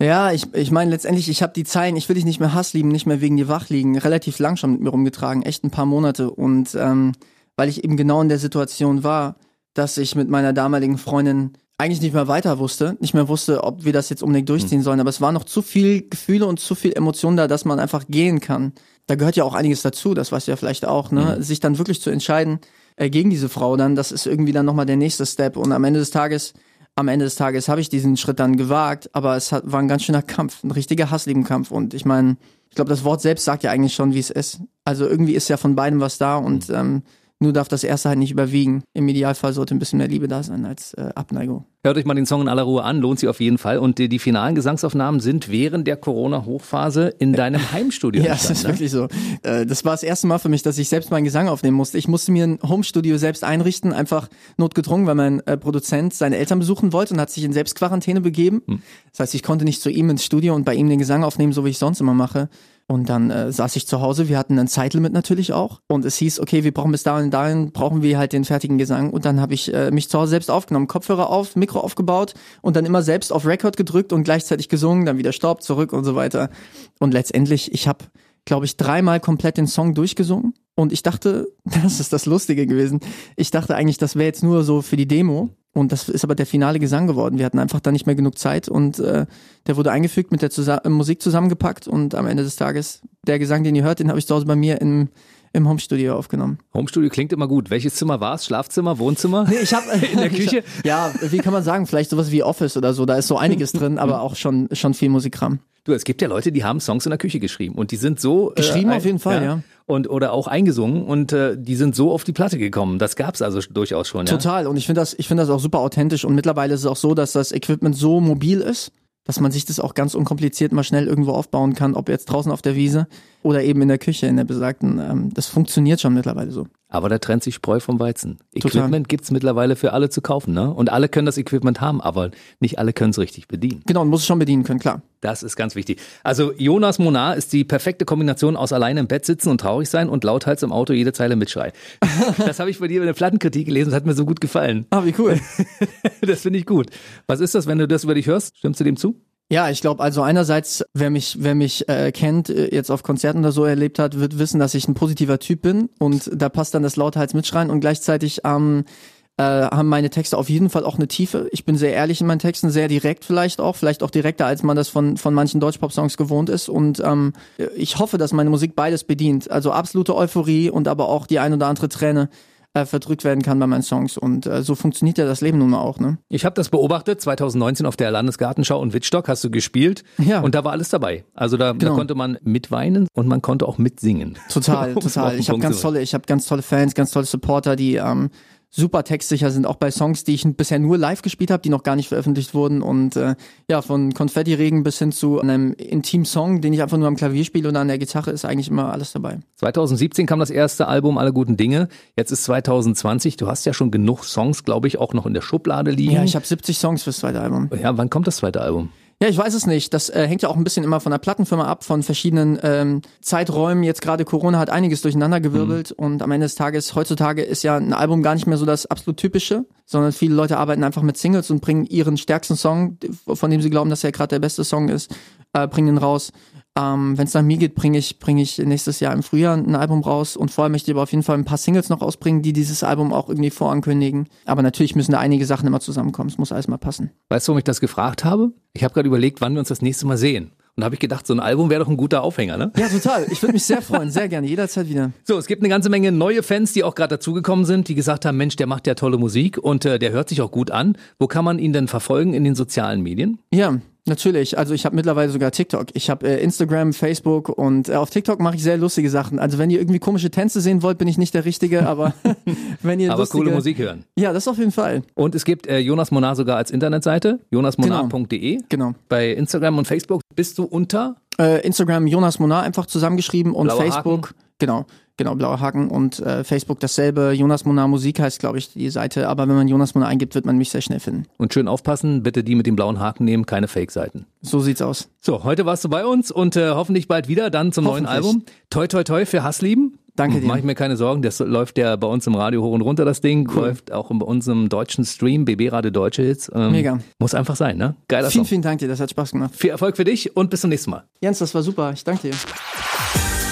Ja, ich, ich meine letztendlich, ich habe die Zeilen, ich will dich nicht mehr Hass lieben, nicht mehr wegen dir wach liegen, relativ lang schon mit mir rumgetragen, echt ein paar Monate. Und ähm, weil ich eben genau in der Situation war, dass ich mit meiner damaligen Freundin eigentlich nicht mehr weiter wusste, nicht mehr wusste, ob wir das jetzt unbedingt durchziehen sollen. Aber es war noch zu viel Gefühle und zu viel Emotionen da, dass man einfach gehen kann. Da gehört ja auch einiges dazu, das weißt du ja vielleicht auch, ne? Sich dann wirklich zu entscheiden äh, gegen diese Frau dann, das ist irgendwie dann nochmal der nächste Step. Und am Ende des Tages am Ende des Tages habe ich diesen Schritt dann gewagt, aber es hat, war ein ganz schöner Kampf, ein richtiger Hassliebenkampf. Und ich meine, ich glaube, das Wort selbst sagt ja eigentlich schon, wie es ist. Also irgendwie ist ja von beidem was da und ähm, nur darf das erste halt nicht überwiegen. Im Idealfall sollte ein bisschen mehr Liebe da sein als äh, Abneigung. Hört euch mal den Song in aller Ruhe an, lohnt sich auf jeden Fall. Und die, die finalen Gesangsaufnahmen sind während der Corona-Hochphase in deinem [laughs] Heimstudio Ja, es ist ne? wirklich so. Äh, Das war das erste Mal für mich, dass ich selbst meinen Gesang aufnehmen musste. Ich musste mir ein Homestudio selbst einrichten, einfach notgedrungen, weil mein äh, Produzent seine Eltern besuchen wollte und hat sich in Selbstquarantäne begeben. Das heißt, ich konnte nicht zu ihm ins Studio und bei ihm den Gesang aufnehmen, so wie ich sonst immer mache. Und dann äh, saß ich zu Hause, wir hatten ein Zeitlimit natürlich auch. Und es hieß, okay, wir brauchen bis dahin dahin, brauchen wir halt den fertigen Gesang. Und dann habe ich äh, mich zu Hause selbst aufgenommen, Kopfhörer auf, Mikro aufgebaut und dann immer selbst auf Record gedrückt und gleichzeitig gesungen, dann wieder Stopp, zurück und so weiter. Und letztendlich, ich habe, glaube ich, dreimal komplett den Song durchgesungen. Und ich dachte, [laughs] das ist das Lustige gewesen. Ich dachte eigentlich, das wäre jetzt nur so für die Demo. Und das ist aber der finale Gesang geworden. Wir hatten einfach da nicht mehr genug Zeit und äh, der wurde eingefügt, mit der Zusa Musik zusammengepackt und am Ende des Tages, der Gesang, den ihr hört, den habe ich zu Hause bei mir im, im Homestudio aufgenommen. Homestudio klingt immer gut. Welches Zimmer war es? Schlafzimmer, Wohnzimmer? Nee, ich habe [laughs] in der Küche. [laughs] Ja, wie kann man sagen? Vielleicht sowas wie Office oder so. Da ist so einiges drin, aber [laughs] auch schon schon viel Musikkram. Du, es gibt ja Leute, die haben Songs in der Küche geschrieben und die sind so geschrieben äh, auf jeden Fall, ja. ja. Und oder auch eingesungen und äh, die sind so auf die Platte gekommen. Das gab's also durchaus schon. Ja? Total. Und ich finde das, ich finde das auch super authentisch. Und mittlerweile ist es auch so, dass das Equipment so mobil ist, dass man sich das auch ganz unkompliziert mal schnell irgendwo aufbauen kann, ob jetzt draußen auf der Wiese oder eben in der Küche, in der besagten. Ähm, das funktioniert schon mittlerweile so. Aber da trennt sich Spreu vom Weizen. Total. Equipment gibt's mittlerweile für alle zu kaufen, ne? Und alle können das Equipment haben, aber nicht alle können es richtig bedienen. Genau, und muss es schon bedienen können, klar. Das ist ganz wichtig. Also Jonas Monar ist die perfekte Kombination aus alleine im Bett sitzen und traurig sein und lauthals im Auto jede Zeile mitschreien. [laughs] das habe ich bei dir in der Plattenkritik gelesen, das hat mir so gut gefallen. Ah, wie cool. [laughs] das finde ich gut. Was ist das, wenn du das über dich hörst? Stimmst du dem zu? Ja, ich glaube, also einerseits, wer mich, wer mich äh, kennt, äh, jetzt auf Konzerten oder so erlebt hat, wird wissen, dass ich ein positiver Typ bin und da passt dann das Lauthals mitschreien und gleichzeitig ähm, äh, haben meine Texte auf jeden Fall auch eine Tiefe. Ich bin sehr ehrlich in meinen Texten, sehr direkt vielleicht auch, vielleicht auch direkter, als man das von, von manchen Deutschpop-Songs gewohnt ist. Und ähm, ich hoffe, dass meine Musik beides bedient. Also absolute Euphorie und aber auch die ein oder andere Träne äh, verdrückt werden kann bei meinen Songs. Und äh, so funktioniert ja das Leben nun mal auch. Ne? Ich habe das beobachtet, 2019 auf der Landesgartenschau in Wittstock hast du gespielt ja. und da war alles dabei. Also da, genau. da konnte man mitweinen und man konnte auch mitsingen. Total, [laughs] total. Ich habe ganz tolle, ich habe ganz tolle Fans, ganz tolle Supporter, die ähm, super textsicher sind, auch bei Songs, die ich bisher nur live gespielt habe, die noch gar nicht veröffentlicht wurden. Und äh, ja, von Konfetti-Regen bis hin zu einem Intim-Song, den ich einfach nur am Klavier spiele oder an der Gitarre, ist eigentlich immer alles dabei. 2017 kam das erste Album Alle guten Dinge. Jetzt ist 2020. Du hast ja schon genug Songs, glaube ich, auch noch in der Schublade liegen. Ja, ich habe 70 Songs fürs zweite Album. Ja, wann kommt das zweite Album? Ja, ich weiß es nicht. Das äh, hängt ja auch ein bisschen immer von der Plattenfirma ab, von verschiedenen ähm, Zeiträumen. Jetzt gerade Corona hat einiges durcheinandergewirbelt mhm. und am Ende des Tages, heutzutage ist ja ein Album gar nicht mehr so das absolut typische, sondern viele Leute arbeiten einfach mit Singles und bringen ihren stärksten Song, von dem sie glauben, dass er gerade der beste Song ist, äh, bringen ihn raus. Ähm, Wenn es nach mir geht, bringe ich, bring ich nächstes Jahr im Frühjahr ein Album raus und vorher möchte ich aber auf jeden Fall ein paar Singles noch rausbringen, die dieses Album auch irgendwie vorankündigen. Aber natürlich müssen da einige Sachen immer zusammenkommen. Es muss alles mal passen. Weißt du, warum ich das gefragt habe? Ich habe gerade überlegt, wann wir uns das nächste Mal sehen. Und da habe ich gedacht, so ein Album wäre doch ein guter Aufhänger, ne? Ja, total. Ich würde mich sehr freuen, sehr gerne, jederzeit wieder. So, es gibt eine ganze Menge neue Fans, die auch gerade dazugekommen sind, die gesagt haben, Mensch, der macht ja tolle Musik und äh, der hört sich auch gut an. Wo kann man ihn denn verfolgen in den sozialen Medien? Ja, Natürlich, also ich habe mittlerweile sogar TikTok. Ich habe äh, Instagram, Facebook und äh, auf TikTok mache ich sehr lustige Sachen. Also wenn ihr irgendwie komische Tänze sehen wollt, bin ich nicht der Richtige, aber [laughs] wenn ihr aber lustige, coole Musik hören. Ja, das auf jeden Fall. Und es gibt äh, Jonas Monar sogar als Internetseite, jonasmonar.de. Genau. Bei Instagram und Facebook bist du unter äh, Instagram Jonas Monar einfach zusammengeschrieben und Blauer Facebook Haken. genau. Genau, blauer Haken und äh, Facebook dasselbe. Jonas Monar Musik heißt, glaube ich, die Seite. Aber wenn man Jonas Monar eingibt, wird man mich sehr schnell finden. und schön aufpassen, bitte die mit dem blauen Haken nehmen, keine Fake-Seiten. So sieht's aus. So, heute warst du bei uns und äh, hoffentlich bald wieder dann zum neuen. Album. Toi toi toi für Hasslieben. Danke dir. Mach ich mir keine Sorgen, das läuft ja bei uns im Radio hoch und runter, das Ding. Läuft auch bei uns im deutschen Stream, BB Radio Deutsche Hits. Ähm, Mega. Muss einfach sein, ne? Geiler Vielen, Song. vielen Dank dir, das hat Spaß gemacht. Viel Erfolg für dich und bis zum nächsten Mal. Jens, das war super. Ich danke dir.